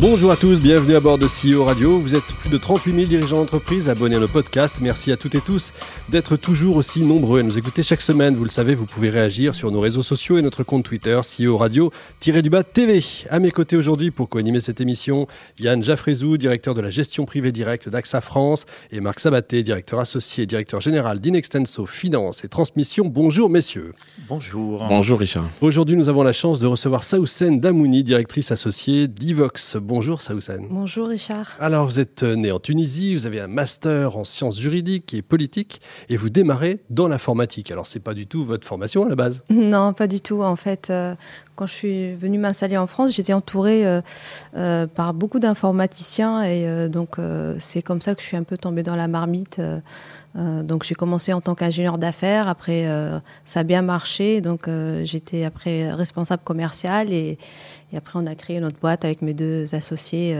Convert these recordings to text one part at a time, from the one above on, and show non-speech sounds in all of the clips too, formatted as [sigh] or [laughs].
Bonjour à tous, bienvenue à bord de CEO Radio. Vous êtes plus de 38 000 dirigeants d'entreprise abonnés à nos podcasts. Merci à toutes et tous d'être toujours aussi nombreux à nous écouter chaque semaine. Vous le savez, vous pouvez réagir sur nos réseaux sociaux et notre compte Twitter, CEO Radio-du-bas TV. À mes côtés aujourd'hui pour co-animer cette émission, Yann Jaffrezou, directeur de la gestion privée directe d'AXA France et Marc Sabaté, directeur associé et directeur général d'Inextenso Finance et Transmission. Bonjour messieurs. Bonjour. Bonjour Richard. Aujourd'hui, nous avons la chance de recevoir Saoussen Damouni, directrice associée d'Ivox. Bonjour Saoussen. Bonjour Richard. Alors vous êtes né en Tunisie, vous avez un master en sciences juridiques et politiques et vous démarrez dans l'informatique. Alors c'est pas du tout votre formation à la base? Non, pas du tout. En fait, euh, quand je suis venue m'installer en France, j'étais entourée euh, euh, par beaucoup d'informaticiens et donc c'est comme ça que je suis un peu tombée dans la marmite. donc j'ai commencé en tant qu'ingénieur d'affaires, après ça a bien marché, donc j'étais après responsable commercial et, et après, on a créé notre boîte avec mes deux associés,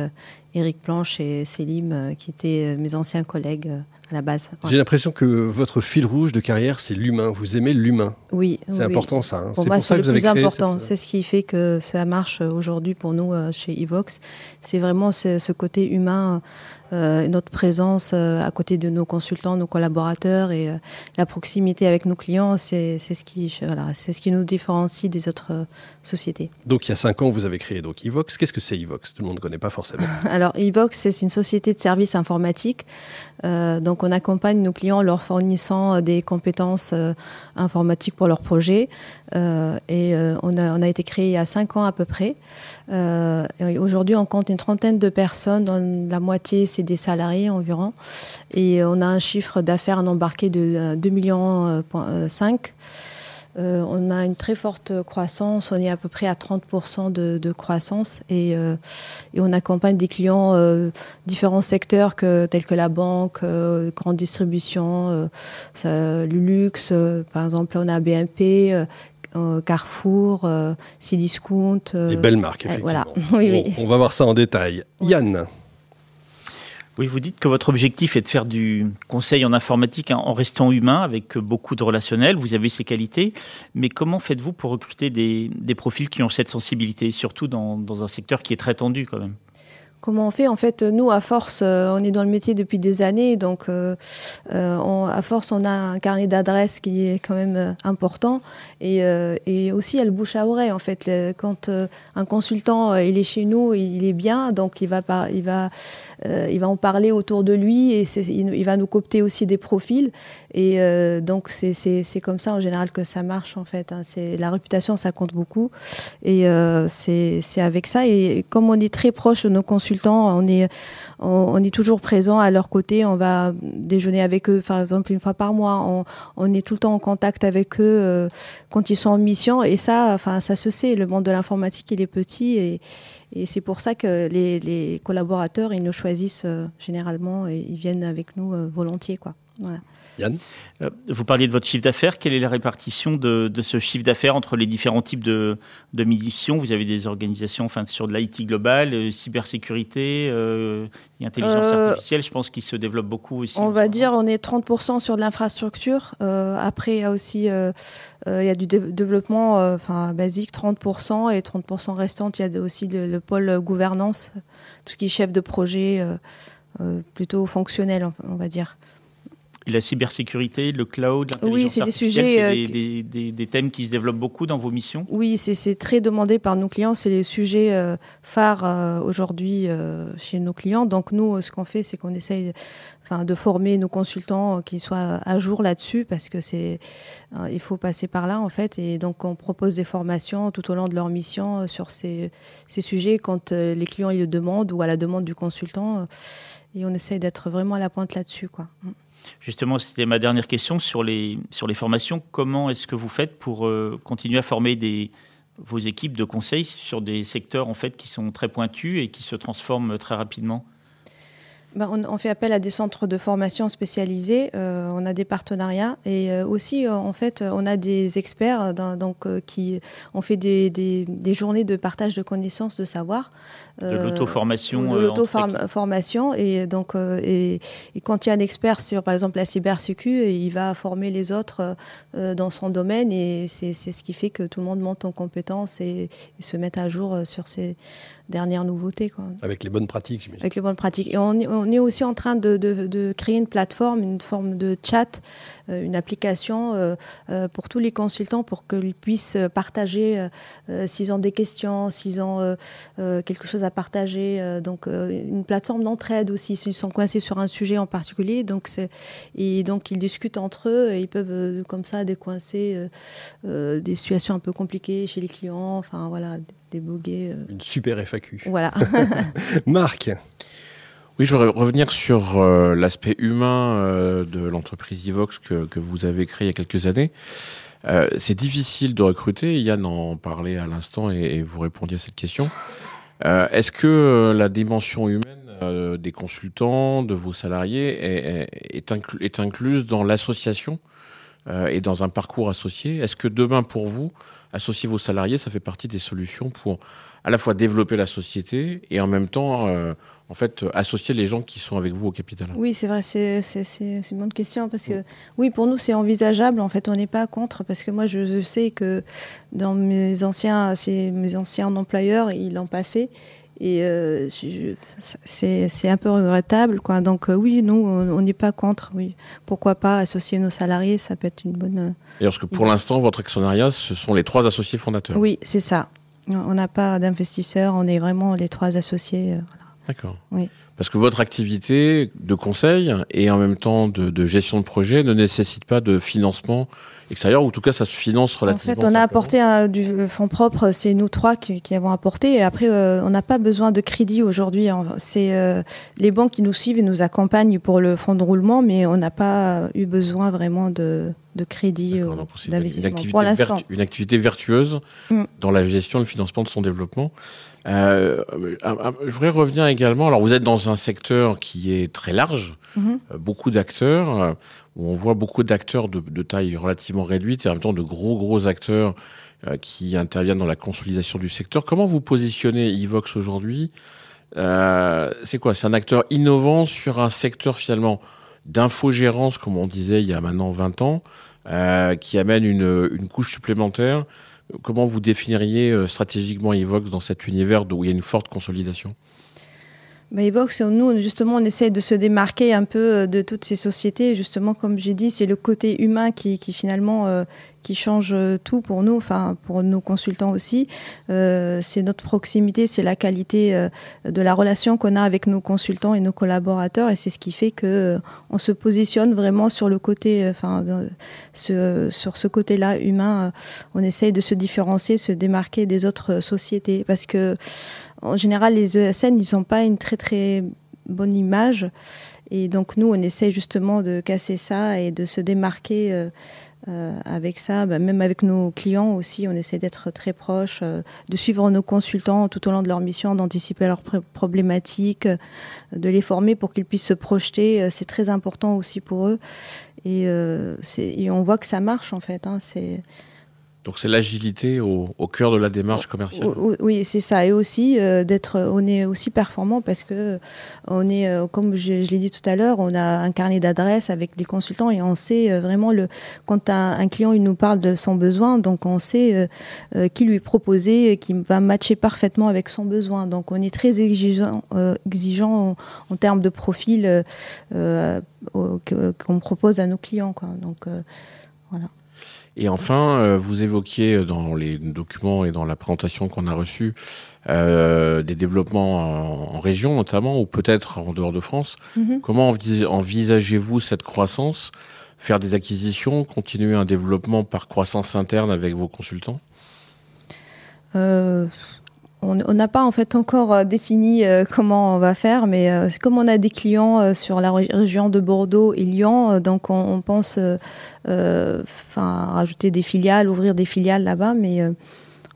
Eric euh, Planche et Célim, euh, qui étaient euh, mes anciens collègues à la base. J'ai l'impression que votre fil rouge de carrière, c'est l'humain. Vous aimez l'humain. Oui. C'est important ça. Hein. Pour moi, c'est le plus important. C'est ce qui fait que ça marche aujourd'hui pour nous chez Evox. C'est vraiment ce, côté humain euh, notre présence euh, à côté de nos consultants, nos collaborateurs et euh, la proximité avec nos clients, c'est ce, qui, voilà, ce qui nous différencie des autres sociétés. Donc il y a cinq ans, vous avez créé donc Evox. Qu'est-ce que c'est Evox? Tout le monde ne connaît pas forcément. [laughs] Alors Evox, c'est une société de services informatiques. donc on accompagne nos clients en leur fournissant des compétences informatiques pour leurs projets. Et on a, on, a, été créé il y a cinq ans à peu près. Aujourd'hui, on compte une trentaine de personnes, dont la moitié des salariés environ. Et on a un chiffre d'affaires embarqué de 2,5 euh, millions. Euh, euh, on a une très forte croissance, on est à peu près à 30% de, croissance et, on accompagne des clients différents secteurs tels que la banque, grande distribution, le luxe, par exemple on a BNP, Carrefour, Cdiscount. Des belles marques, effectivement. [laughs] Voilà. On va voir ça en détail. Yann oui, vous dites que votre objectif est de faire du conseil en informatique en restant humain avec beaucoup de relationnel. Vous avez ces qualités. Mais comment faites-vous pour recruter des, profils qui ont cette sensibilité, surtout dans, dans un secteur qui est très tendu quand même? Comment on fait En fait, nous, à force, euh, on est dans le métier depuis des années, donc euh, euh, à force, on a un carnet d'adresses qui est quand même important, et, aussi il y a le bouche à oreille. En fait, quand un consultant il est chez nous, il est bien, donc il va, il va, il va en parler autour de lui, et il va nous copter aussi des profils, et donc c'est comme ça en général que ça marche en fait. Hein. La réputation, ça compte beaucoup, et c'est avec ça. Et comme on est très proche de nos consultants on est, on, est toujours présent à leur côté. On va déjeuner avec eux, par exemple, une fois par mois. On, est tout le temps en contact avec eux euh, quand ils sont en mission. Et ça, enfin, ça se sait. Le monde de l'informatique, il est petit et, c'est pour ça que les, collaborateurs, ils nous choisissent euh, généralement et ils viennent avec nous euh, volontiers, quoi. Yann euh, Vous parliez de votre chiffre d'affaires. Quelle est la répartition de, ce chiffre d'affaires entre les différents types de, de missions Vous avez des organisations enfin, sur de l'IT global, euh, cybersécurité euh, et intelligence artificielle, je pense, qui se développent beaucoup ici. On va dire on est 30% sur de l'infrastructure. après, il y a aussi il y a du développement enfin, basique, 30%, et 30% restantes, il y a aussi le, pôle gouvernance, tout ce qui est chef de projet, plutôt fonctionnel, on va dire la cybersécurité, le cloud, l'intelligence oui, c'est des sujets, euh, des, des, thèmes qui se développent beaucoup dans vos missions? Oui, c'est très demandé par nos clients. C'est les sujets euh, phares euh, aujourd'hui chez nos clients. Donc nous, ce qu'on fait, c'est qu'on essaye enfin, de former nos consultants qui soient à jour là-dessus parce que c'est il faut passer par là en fait. Et donc on propose des formations tout au long de leur mission sur ces, ces sujets quand les clients ils le demandent ou à la demande du consultant. et on essaye d'être vraiment à la pointe là-dessus. quoi. Justement, c'était ma dernière question sur les, sur les formations. Comment est-ce que vous faites pour euh, continuer à former vos équipes de conseil sur des secteurs en fait, qui sont très pointus et qui se transforment très rapidement? Ben, on, fait appel à des centres de formation spécialisés. Euh, on a des partenariats et aussi en fait on a des experts donc qui ont fait des, des, des, journées de partage de connaissances, de savoir. De l'auto-formation. De l'auto-formation et donc et, quand il y a un expert sur par exemple la cybersécu, il va former les autres dans son domaine et c'est ce qui fait que tout le monde monte en compétences et, et se met à jour sur ces dernières nouveautés. Quoi. Avec les bonnes pratiques, j'imagine. Avec les bonnes pratiques. Et on, on est aussi en train de, de, de, créer une plateforme, une forme de chat, euh, une application euh, euh, pour tous les consultants pour qu'ils puissent partager s'ils ont des questions, s'ils ont quelque chose à partager. donc, une plateforme d'entraide aussi, s'ils sont coincés sur un sujet en particulier. Donc, et donc, ils discutent entre eux et ils peuvent comme ça décoincer des situations un peu compliquées chez les clients. Enfin, voilà, déboguer. Une super FAQ. Voilà. [laughs] Marc oui, je voudrais revenir sur euh, l'aspect humain euh, de l'entreprise Evox que, que, vous avez créé il y a quelques années. Euh, c'est difficile de recruter. Yann en parlait à l'instant et, et, vous répondiez à cette question. Est-ce que la dimension humaine des consultants, de vos salariés, est, est, est incluse dans l'association et dans un parcours associé? Est-ce que demain, pour vous, associer vos salariés, ça fait partie des solutions pour à la fois développer la société et en même temps en fait, associer les gens qui sont avec vous au capital Oui, c'est vrai, c'est une bonne question parce que, oui, pour nous, c'est envisageable. En fait, on n'est pas contre parce que moi, je, sais que dans mes anciens, mes anciens employeurs, ils l'ont pas fait. Et euh, c'est un peu regrettable. Quoi. Donc, euh, oui, nous, on n'est pas contre. Oui. Pourquoi pas associer nos salariés Ça peut être une bonne. Euh, et parce que pour l'instant, votre actionnariat, ce sont les trois associés fondateurs Oui, c'est ça. On n'a pas d'investisseurs, on est vraiment les trois associés. D'accord. Oui. Parce que votre activité de conseil et en même temps de, gestion de projet ne nécessite pas de financement ou en tout cas ça se finance relativement. En fait, on a apporté un, du fonds propre, c'est nous trois qui, avons apporté, et après euh, on n'a pas besoin de crédit aujourd'hui. C'est euh, les banques qui nous suivent et nous accompagnent pour le fonds de roulement, mais on n'a pas eu besoin vraiment de, de crédit ou d'investissement pour l'instant. Une activité vertueuse mm. dans la gestion et le financement de son développement. Euh, je voudrais revenir également. Alors, vous êtes dans un secteur qui est très large, mhm. euh, beaucoup d'acteurs, euh, où on voit beaucoup d'acteurs de, taille relativement réduite et en même temps de gros gros acteurs euh, qui interviennent dans la consolidation du secteur. Comment vous positionnez Evox aujourd'hui? C'est quoi? C'est un acteur innovant sur un secteur finalement d'infogérance, comme on disait il y a maintenant 20 ans, qui amène une, une couche supplémentaire. Comment vous définiriez euh, stratégiquement Evox dans cet univers où il y a une forte consolidation? Bah, Evox, nous, justement, on essaie de se démarquer un peu euh, de toutes ces sociétés. Justement, comme j'ai dit, c'est le côté humain qui, finalement, euh, qui change tout pour nous, enfin pour nos consultants aussi. Euh, c'est notre proximité, c'est la qualité euh, de la relation qu'on a avec nos consultants et nos collaborateurs, et c'est ce qui fait que euh, on se positionne vraiment sur le côté, enfin ce, sur ce côté-là humain. on essaye de se différencier, se démarquer des autres sociétés, parce que en général les ESN ils n'ont pas une très très bonne image. Et donc nous, on essaye justement de casser ça et de se démarquer euh, avec ça, bah, même avec nos clients aussi, on essaie d'être très proche, euh, de suivre nos consultants tout au long de leur mission, d'anticiper leurs problématiques, euh, de les former pour qu'ils puissent se projeter. c'est très important aussi pour eux. Et, et, on voit que ça marche en fait. Hein, c'est donc c'est l'agilité au, cœur de la démarche commerciale. Oui, c'est ça. Et aussi euh, d'être, on est aussi performant parce que on est, euh, comme je, l'ai dit tout à l'heure, on a un carnet d'adresses avec les consultants et on sait euh, vraiment le quand un, client il nous parle de son besoin, donc on sait qui lui proposer, qui va matcher parfaitement avec son besoin. Donc on est très exigeant, exigeant en, termes de profil qu'on propose à nos clients. Quoi. Donc voilà. Et enfin, euh, vous évoquiez dans les documents et dans la présentation qu'on a reçue euh, des développements en, région notamment, ou peut-être en dehors de France. Mhm. Comment envisagez-vous cette croissance? Faire des acquisitions, continuer un développement par croissance interne avec vos consultants? Euh, on n'a pas en fait encore euh, défini euh, comment on va faire, mais euh, comme on a des clients sur la région de Bordeaux et Lyon, donc on, pense enfin rajouter des filiales, ouvrir des filiales là-bas, mais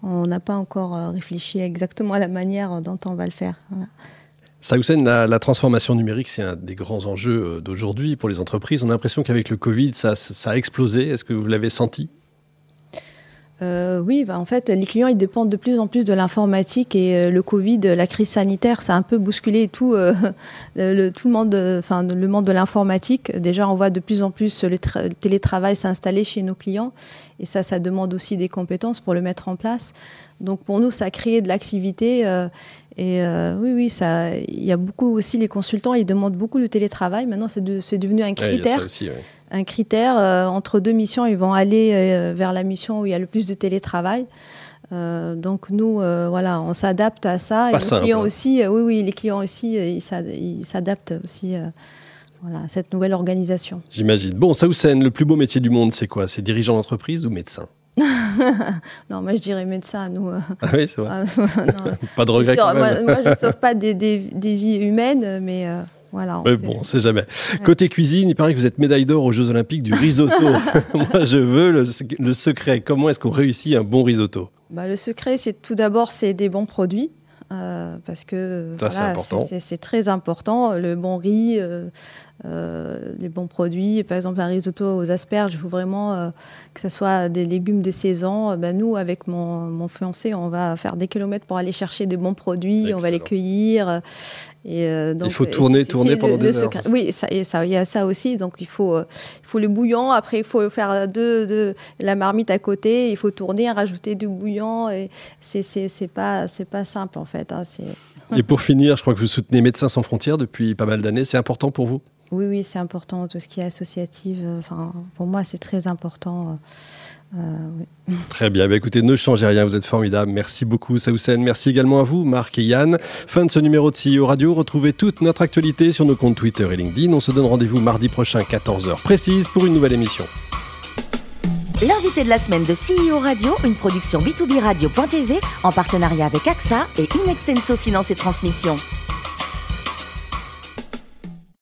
on n'a pas encore réfléchi exactement à la manière dont on va le faire. Saoussen, la, la transformation numérique, c'est un des grands enjeux euh, d'aujourd'hui pour les entreprises. On a l'impression qu'avec le Covid, ça a explosé. Est-ce que vous l'avez senti? Euh, oui, bah en fait, les clients ils dépendent de plus en plus de l'informatique et euh, le Covid, la crise sanitaire, ça a un peu bousculé tout, euh, [laughs] le, tout le monde, enfin le monde de l'informatique. Déjà, on voit de plus en plus le, le télétravail s'installer chez nos clients et ça, ça demande aussi des compétences pour le mettre en place. Donc pour nous, ça a créé de l'activité et oui, oui, ça, il y a beaucoup aussi les consultants, ils demandent beaucoup le télétravail. Maintenant, c'est de, devenu un critère. Ouais, aussi, ouais. Un critère euh, entre deux missions, ils vont aller euh, vers la mission où il y a le plus de télétravail. Euh, donc nous, voilà, on s'adapte à ça. Pas et simple, les clients hein. aussi, oui, oui, les clients aussi, ils s'ad- ils s'adaptent aussi. voilà, à cette nouvelle organisation. J'imagine. Bon, Saoussen, le plus beau métier du monde, c'est quoi? C'est dirigeant d'entreprise ou médecin? [laughs] Non, moi je dirais médecin, nous. euh, Ah oui, c'est vrai. ah, [laughs] non, Pas de regret quand moi, même. moi, je ne sauve pas des, des- des vies humaines, mais euh, voilà. Mais bon, on sait jamais. Côté cuisine, il paraît que vous êtes médaille d'or aux Jeux Olympiques du risotto. [laughs] Moi, je veux le, le secret. Comment est-ce qu'on réussit un bon risotto? Bah, le secret, c'est tout d'abord, c'est des bons produits. euh, parce que voilà, c'est très important. Le bon riz, euh, euh, les bons produits. Par exemple, un risotto aux asperges, il faut vraiment euh, que ce soit des légumes de saison. Euh, ben, nous, avec mon, mon fiancé, on va faire des kilomètres pour aller chercher des bons produits. On va les cueillir. Et, euh, donc, faut euh, tourner, tourner pendant le des heures, secret. Oui, ça, et ça, il y a ça aussi. Donc, il faut, euh, il faut le bouillon. Après, il faut faire la marmite à côté. Il faut tourner, rajouter du bouillon. Et c'est, c'est, c'est pas, c'est pas simple en fait. hein. Et pour finir, je crois que vous soutenez Médecins sans frontières depuis pas mal d'années. C'est important pour vous? Oui, oui, c'est important. Tout ce qui est associatif. euh, Enfin, pour moi, c'est très important. euh, euh, oui. [laughs] Très bien. Bah, écoutez, ne changez rien. Vous êtes formidable. Merci beaucoup, Saoussen. Merci également à vous, Marc et Yann. Fin de ce numéro de CEO Radio. Retrouvez toute notre actualité sur nos comptes Twitter et LinkedIn. On se donne rendez-vous mardi prochain, 14h précise, pour une nouvelle émission. L'invité de la semaine de CEO Radio, une production B2B Radio.tv en partenariat avec AXA et Inextenso Finance et Transmission.